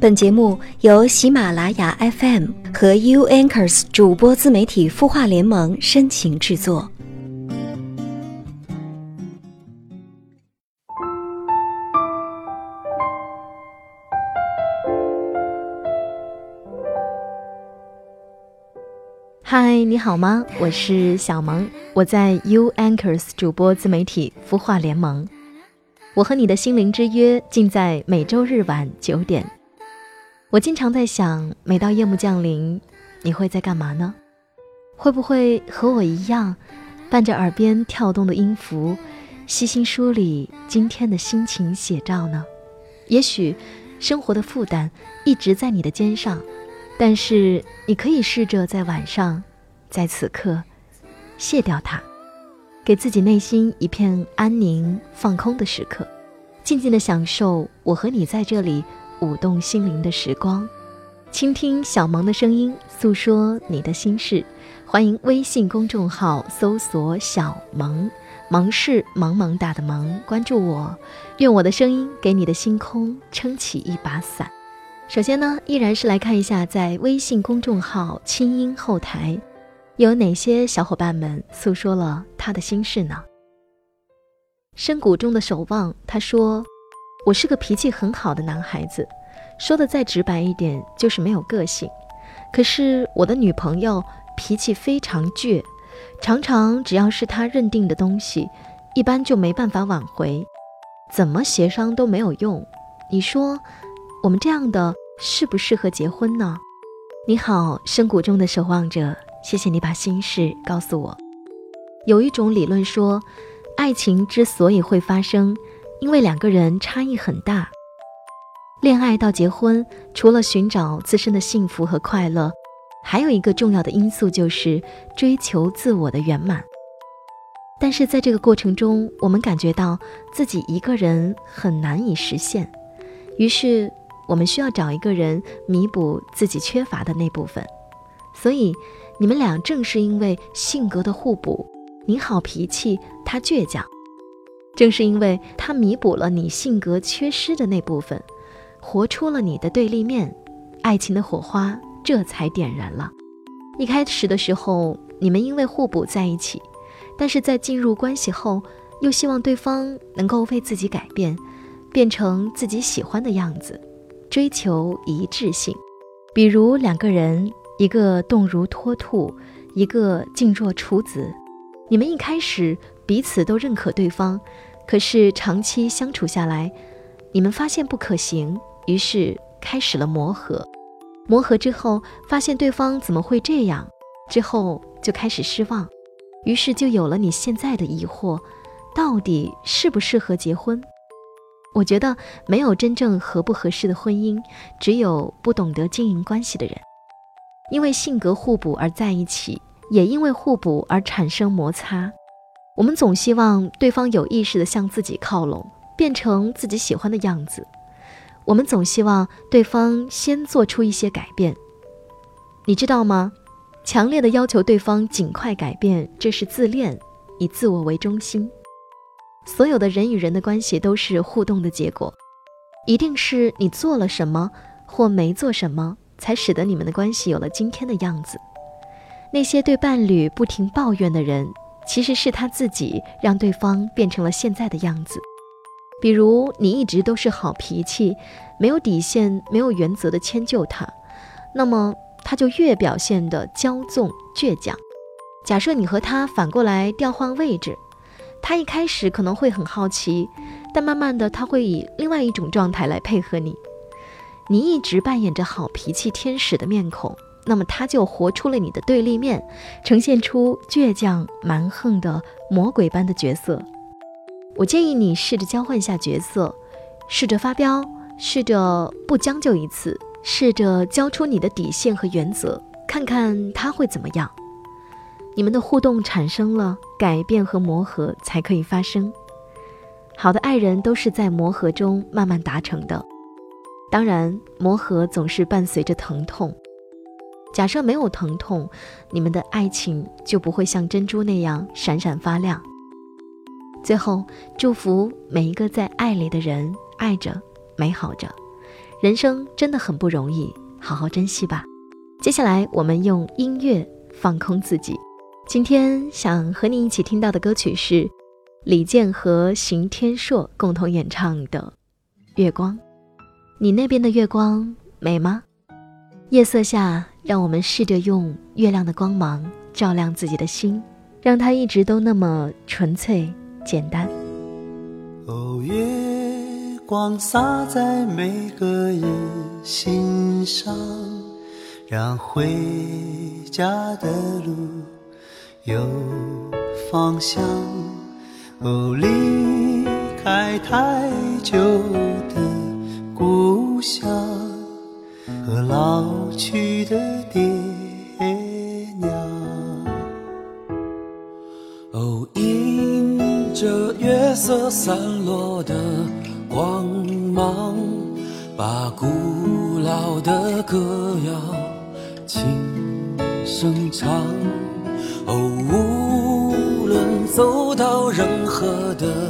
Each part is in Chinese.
本节目由喜马拉雅 FM 和 U Anchors 主播自媒体孵化联盟深情制作。嗨，你好吗？我是小萌，我在 U Anchors 主播自媒体孵化联盟。我和你的心灵之约，尽在每周日晚九点。我经常在想，每到夜幕降临，你会在干嘛呢？会不会和我一样，伴着耳边跳动的音符，细心梳理今天的心情写照呢？也许，生活的负担一直在你的肩上，但是你可以试着在晚上，在此刻，卸掉它，给自己内心一片安宁、放空的时刻，静静的享受我和你在这里。舞动心灵的时光，倾听小萌的声音，诉说你的心事。欢迎微信公众号搜索“小萌”，萌是萌萌哒的萌，关注我。用我的声音给你的星空撑起一把伞。首先呢，依然是来看一下在微信公众号“清音”后台，有哪些小伙伴们诉说了他的心事呢？深谷中的守望，他说。我是个脾气很好的男孩子，说的再直白一点，就是没有个性。可是我的女朋友脾气非常倔，常常只要是她认定的东西，一般就没办法挽回，怎么协商都没有用。你说，我们这样的适不适合结婚呢？你好，深谷中的守望者，谢谢你把心事告诉我。有一种理论说，爱情之所以会发生。因为两个人差异很大，恋爱到结婚，除了寻找自身的幸福和快乐，还有一个重要的因素就是追求自我的圆满。但是在这个过程中，我们感觉到自己一个人很难以实现，于是我们需要找一个人弥补自己缺乏的那部分。所以，你们俩正是因为性格的互补，你好脾气，他倔强。正是因为他弥补了你性格缺失的那部分，活出了你的对立面，爱情的火花这才点燃了。一开始的时候，你们因为互补在一起，但是在进入关系后，又希望对方能够为自己改变，变成自己喜欢的样子，追求一致性。比如两个人，一个动如脱兔，一个静若处子，你们一开始。彼此都认可对方，可是长期相处下来，你们发现不可行，于是开始了磨合。磨合之后，发现对方怎么会这样，之后就开始失望，于是就有了你现在的疑惑：到底适不适合结婚？我觉得没有真正合不合适的婚姻，只有不懂得经营关系的人。因为性格互补而在一起，也因为互补而产生摩擦。我们总希望对方有意识地向自己靠拢，变成自己喜欢的样子。我们总希望对方先做出一些改变，你知道吗？强烈的要求对方尽快改变，这是自恋，以自我为中心。所有的人与人的关系都是互动的结果，一定是你做了什么或没做什么，才使得你们的关系有了今天的样子。那些对伴侣不停抱怨的人。其实是他自己让对方变成了现在的样子。比如你一直都是好脾气，没有底线、没有原则的迁就他，那么他就越表现的骄纵倔强。假设你和他反过来调换位置，他一开始可能会很好奇，但慢慢的他会以另外一种状态来配合你。你一直扮演着好脾气天使的面孔。那么他就活出了你的对立面，呈现出倔强蛮横的魔鬼般的角色。我建议你试着交换一下角色，试着发飙，试着不将就一次，试着交出你的底线和原则，看看他会怎么样。你们的互动产生了改变和磨合，才可以发生。好的爱人都是在磨合中慢慢达成的，当然，磨合总是伴随着疼痛。假设没有疼痛，你们的爱情就不会像珍珠那样闪闪发亮。最后，祝福每一个在爱里的人，爱着，美好着，人生真的很不容易，好好珍惜吧。接下来，我们用音乐放空自己。今天想和你一起听到的歌曲是李健和邢天硕共同演唱的《月光》。你那边的月光美吗？夜色下，让我们试着用月亮的光芒照亮自己的心，让它一直都那么纯粹简单。哦，月光洒在每个人心上。让回家的路有方向。哦，离开太久的故乡和老去的爹娘。哦，迎着月色散落的光芒，把古老的歌谣。轻声唱，哦，无论走到任何的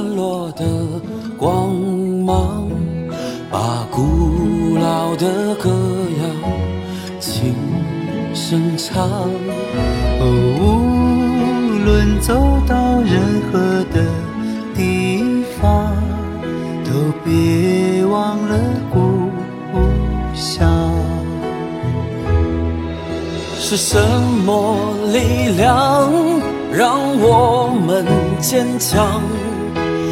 落的光芒，把古老的歌谣轻声唱。哦，无论走到任何的地方，都别忘了故乡。是什么力量让我们坚强？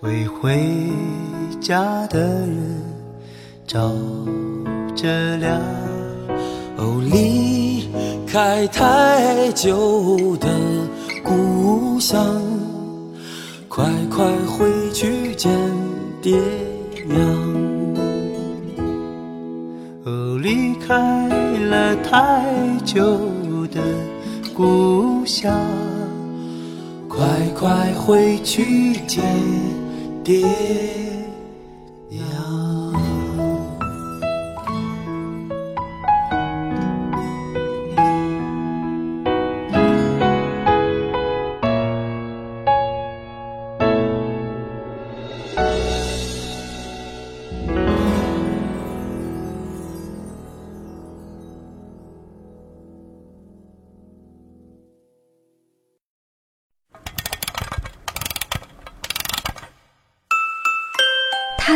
为回家的人照着亮。哦，离开太久的故乡，快快回去见爹娘。哦，离开了太久的故乡。快快回去见爹。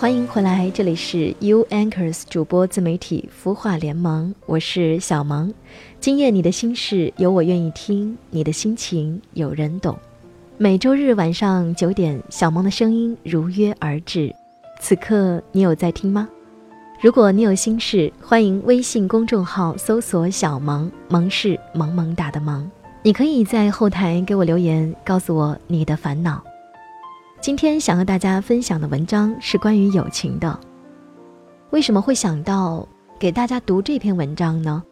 欢迎回来，这里是 U Anchors 主播自媒体孵化联盟，我是小萌。今夜你的心事有我愿意听，你的心情有人懂。每周日晚上九点，小萌的声音如约而至。此刻你有在听吗？如果你有心事，欢迎微信公众号搜索“小萌”，萌是萌萌哒的萌。你可以在后台给我留言，告诉我你的烦恼。今天想和大家分享的文章是关于友情的。为什么会想到给大家读这篇文章呢？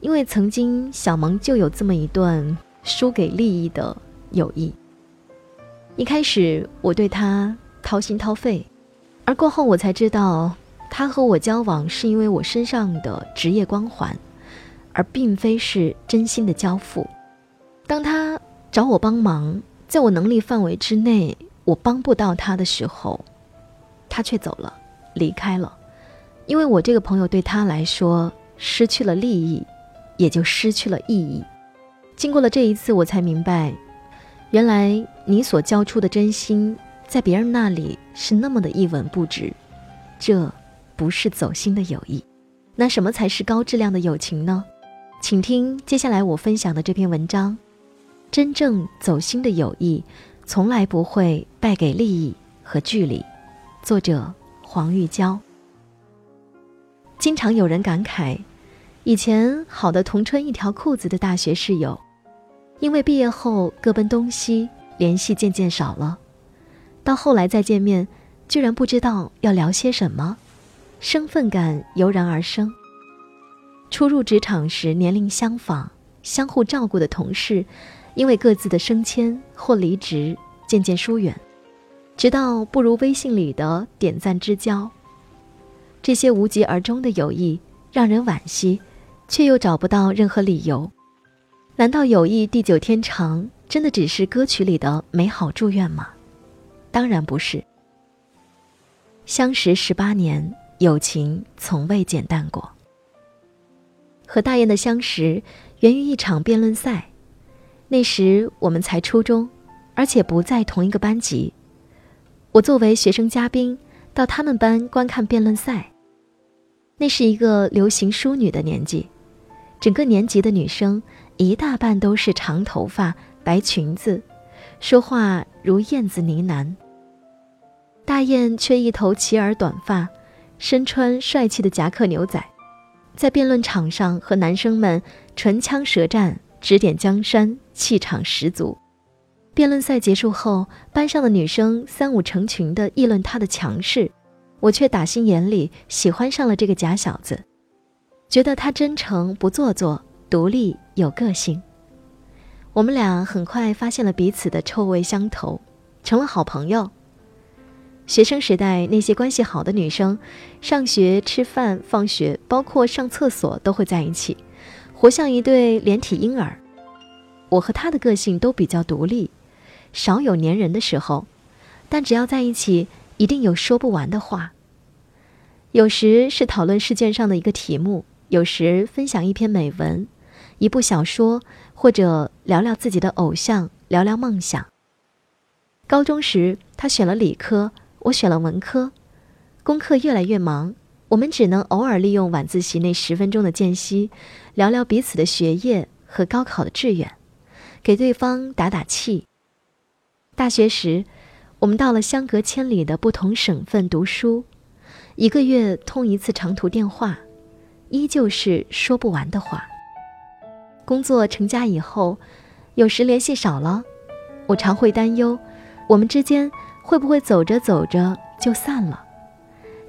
因为曾经小萌就有这么一段输给利益的友谊。一开始我对他掏心掏肺，而过后我才知道，他和我交往是因为我身上的职业光环，而并非是真心的交付。当他找我帮忙，在我能力范围之内。我帮不到他的时候，他却走了，离开了。因为我这个朋友对他来说失去了利益，也就失去了意义。经过了这一次，我才明白，原来你所交出的真心，在别人那里是那么的一文不值。这不是走心的友谊。那什么才是高质量的友情呢？请听接下来我分享的这篇文章：真正走心的友谊。从来不会败给利益和距离。作者黄玉娇。经常有人感慨，以前好的同穿一条裤子的大学室友，因为毕业后各奔东西，联系渐渐少了。到后来再见面，居然不知道要聊些什么，身份感油然而生。初入职场时年龄相仿、相互照顾的同事。因为各自的升迁或离职，渐渐疏远，直到不如微信里的点赞之交。这些无疾而终的友谊让人惋惜，却又找不到任何理由。难道友谊地久天长，真的只是歌曲里的美好祝愿吗？当然不是。相识十八年，友情从未减淡过。和大雁的相识，源于一场辩论赛。那时我们才初中，而且不在同一个班级。我作为学生嘉宾到他们班观看辩论赛。那是一个流行淑女的年纪，整个年级的女生一大半都是长头发、白裙子，说话如燕子呢喃。大雁却一头齐耳短发，身穿帅气的夹克牛仔，在辩论场上和男生们唇枪舌战。指点江山，气场十足。辩论赛结束后，班上的女生三五成群的议论他的强势，我却打心眼里喜欢上了这个假小子，觉得他真诚不做作，独立有个性。我们俩很快发现了彼此的臭味相投，成了好朋友。学生时代那些关系好的女生，上学、吃饭、放学，包括上厕所都会在一起。活像一对连体婴儿，我和他的个性都比较独立，少有粘人的时候，但只要在一起，一定有说不完的话。有时是讨论试卷上的一个题目，有时分享一篇美文、一部小说，或者聊聊自己的偶像，聊聊梦想。高中时，他选了理科，我选了文科，功课越来越忙。我们只能偶尔利用晚自习那十分钟的间隙，聊聊彼此的学业和高考的志愿，给对方打打气。大学时，我们到了相隔千里的不同省份读书，一个月通一次长途电话，依旧是说不完的话。工作成家以后，有时联系少了，我常会担忧，我们之间会不会走着走着就散了。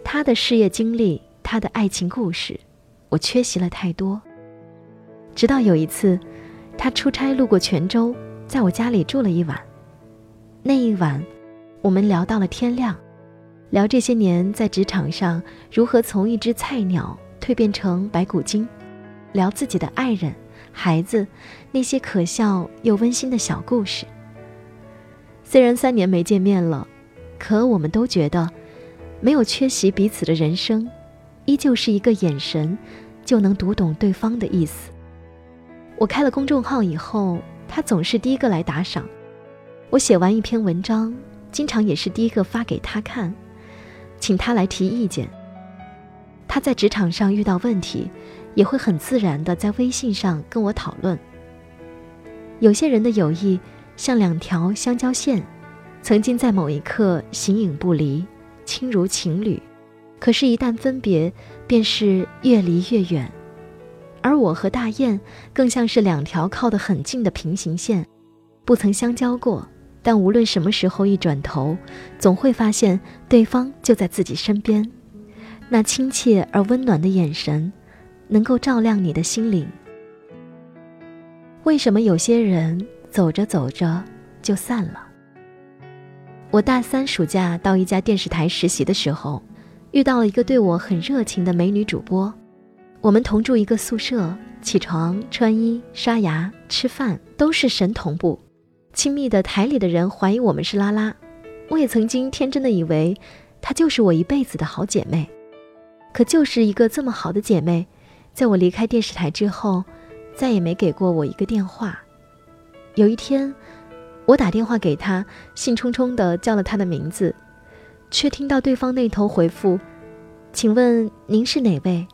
他的事业经历，他的爱情故事，我缺席了太多。直到有一次，他出差路过泉州，在我家里住了一晚。那一晚，我们聊到了天亮，聊这些年在职场上如何从一只菜鸟蜕变成白骨精，聊自己的爱人、孩子，那些可笑又温馨的小故事。虽然三年没见面了，可我们都觉得。没有缺席彼此的人生，依旧是一个眼神就能读懂对方的意思。我开了公众号以后，他总是第一个来打赏。我写完一篇文章，经常也是第一个发给他看。请他来提意见。他在职场上遇到问题，也会很自然的在微信上跟我讨论。有些人的友谊像两条相交线，曾经在某一刻形影不离，亲如情侣，可是，一旦分别，便是越离越远。而我和大雁更像是两条靠得很近的平行线，不曾相交过，但无论什么时候一转头，总会发现对方就在自己身边。那亲切而温暖的眼神，能够照亮你的心灵。为什么有些人走着走着就散了？我大三暑假到一家电视台实习的时候，遇到了一个对我很热情的美女主播。我们同住一个宿舍，起床、穿衣、刷牙、吃饭都是神同步。亲密的台里的人怀疑我们是拉拉，我也曾经天真的以为她就是我一辈子的好姐妹。可就是一个这么好的姐妹，在我离开电视台之后，再也没给过我一个电话。有一天，我打电话给他，兴冲冲的叫了他的名字，却听到对方那头回复：“请问您是哪位？”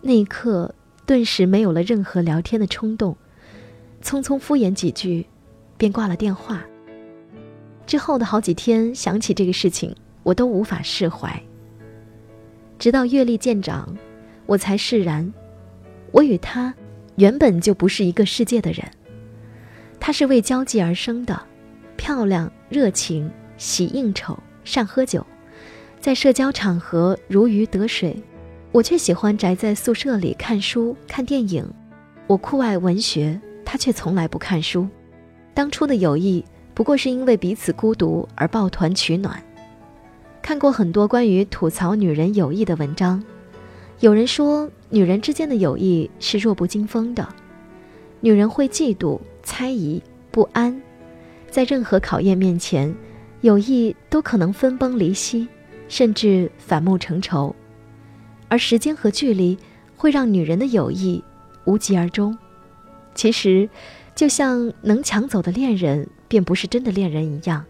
那一刻，顿时没有了任何聊天的冲动，匆匆敷衍几句，便挂了电话。之后的好几天，想起这个事情，我都无法释怀。直到阅历渐长，我才释然，我与他原本就不是一个世界的人。他是为交际而生的，漂亮、热情、喜应酬、善喝酒，在社交场合如鱼得水。我却喜欢宅在宿舍里看书、看电影。我酷爱文学，他却从来不看书。当初的友谊不过是因为彼此孤独而抱团取暖。看过很多关于吐槽女人友谊的文章，有人说女人之间的友谊是弱不禁风的，女人会嫉妒、猜疑、不安，在任何考验面前，友谊都可能分崩离析，甚至反目成仇。而时间和距离会让女人的友谊无疾而终。其实，就像能抢走的恋人便不是真的恋人一样，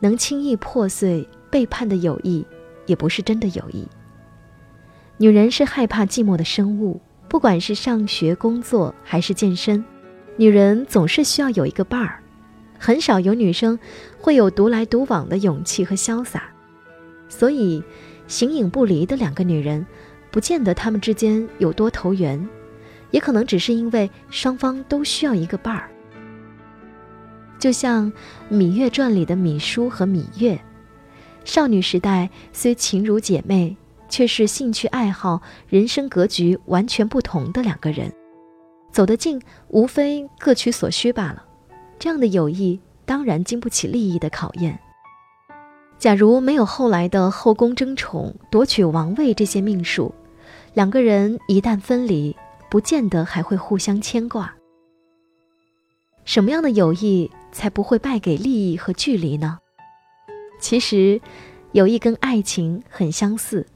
能轻易破碎背叛的友谊也不是真的友谊。女人是害怕寂寞的生物，不管是上学、工作还是健身，女人总是需要有一个伴儿。很少有女生会有独来独往的勇气和潇洒，所以。形影不离的两个女人，不见得她们之间有多投缘，也可能只是因为双方都需要一个伴儿。就像《芈月传》里的芈姝和芈月，少女时代虽情如姐妹，却是兴趣爱好、人生格局完全不同的两个人。走得近，无非各取所需罢了。这样的友谊，当然经不起利益的考验。假如没有后来的后宫争宠、夺取王位这些命数，两个人一旦分离，不见得还会互相牵挂。什么样的友谊才不会败给利益和距离呢？其实，友谊跟爱情很相似，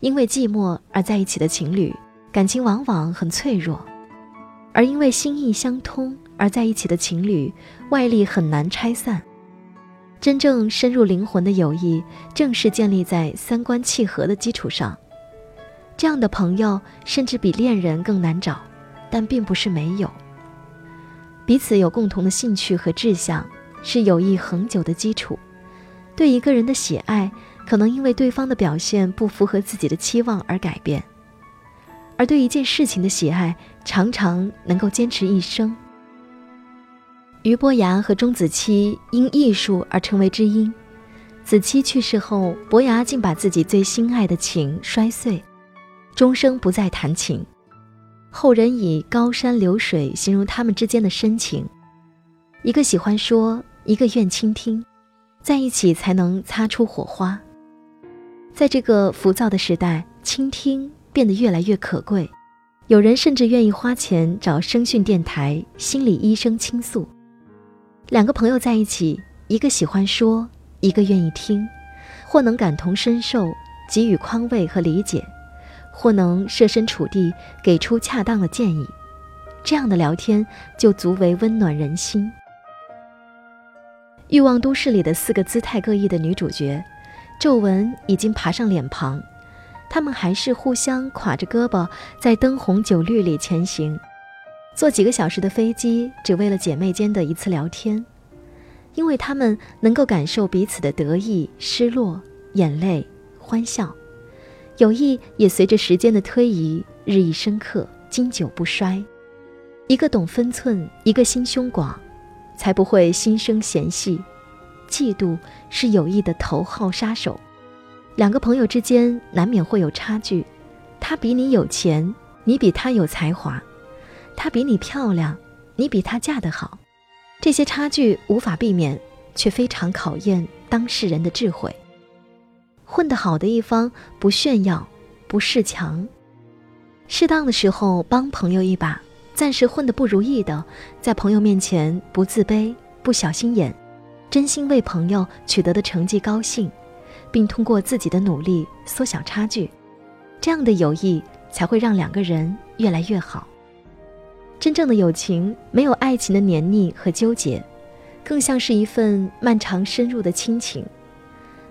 因为寂寞而在一起的情侣，感情往往很脆弱；而因为心意相通而在一起的情侣，外力很难拆散。真正深入灵魂的友谊，正是建立在三观契合的基础上。这样的朋友，甚至比恋人更难找，但并不是没有。彼此有共同的兴趣和志向，是友谊恒久的基础。对一个人的喜爱，可能因为对方的表现不符合自己的期望而改变；而对一件事情的喜爱，常常能够坚持一生。俞伯牙和钟子期因艺术而成为知音，子期去世后，伯牙竟把自己最心爱的琴摔碎，终生不再弹琴。后人以高山流水形容他们之间的深情，一个喜欢说，一个愿倾听，在一起才能擦出火花。在这个浮躁的时代，倾听变得越来越可贵，有人甚至愿意花钱找声讯电台心理医生倾诉。两个朋友在一起，一个喜欢说，一个愿意听，或能感同身受，给予宽慰和理解，或能设身处地给出恰当的建议，这样的聊天就足为温暖人心。欲望都市里的四个姿态各异的女主角，皱纹已经爬上脸庞，他们还是互相挎着胳膊，在灯红酒绿里前行，坐几个小时的飞机，只为了姐妹间的一次聊天，因为他们能够感受彼此的得意、失落、眼泪、欢笑，友谊也随着时间的推移日益深刻，经久不衰。一个懂分寸，一个心胸广，才不会心生嫌隙。嫉妒是友谊的头号杀手。两个朋友之间难免会有差距，他比你有钱，你比他有才华；他比你漂亮，你比他嫁得好。这些差距无法避免，却非常考验当事人的智慧。混得好的一方不炫耀，不恃强，适当的时候帮朋友一把；暂时混得不如意的，在朋友面前不自卑，不小心眼。真心为朋友取得的成绩高兴，并通过自己的努力缩小差距，这样的友谊才会让两个人越来越好。真正的友情没有爱情的黏腻和纠结，更像是一份漫长深入的亲情。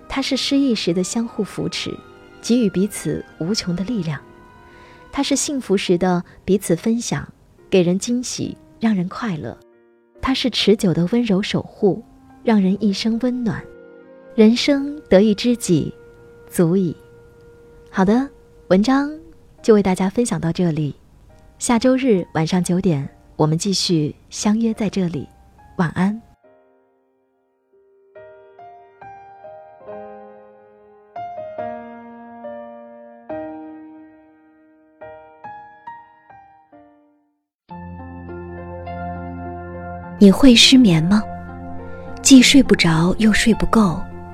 它是失意时的相互扶持，给予彼此无穷的力量；它是幸福时的彼此分享，给人惊喜，让人快乐；它是持久的温柔守护。让人一生温暖，人生得一知己，足矣。好的，文章就为大家分享到这里。下周日晚上九点，我们继续相约在这里。晚安。你会失眠吗？既睡不着又睡不够，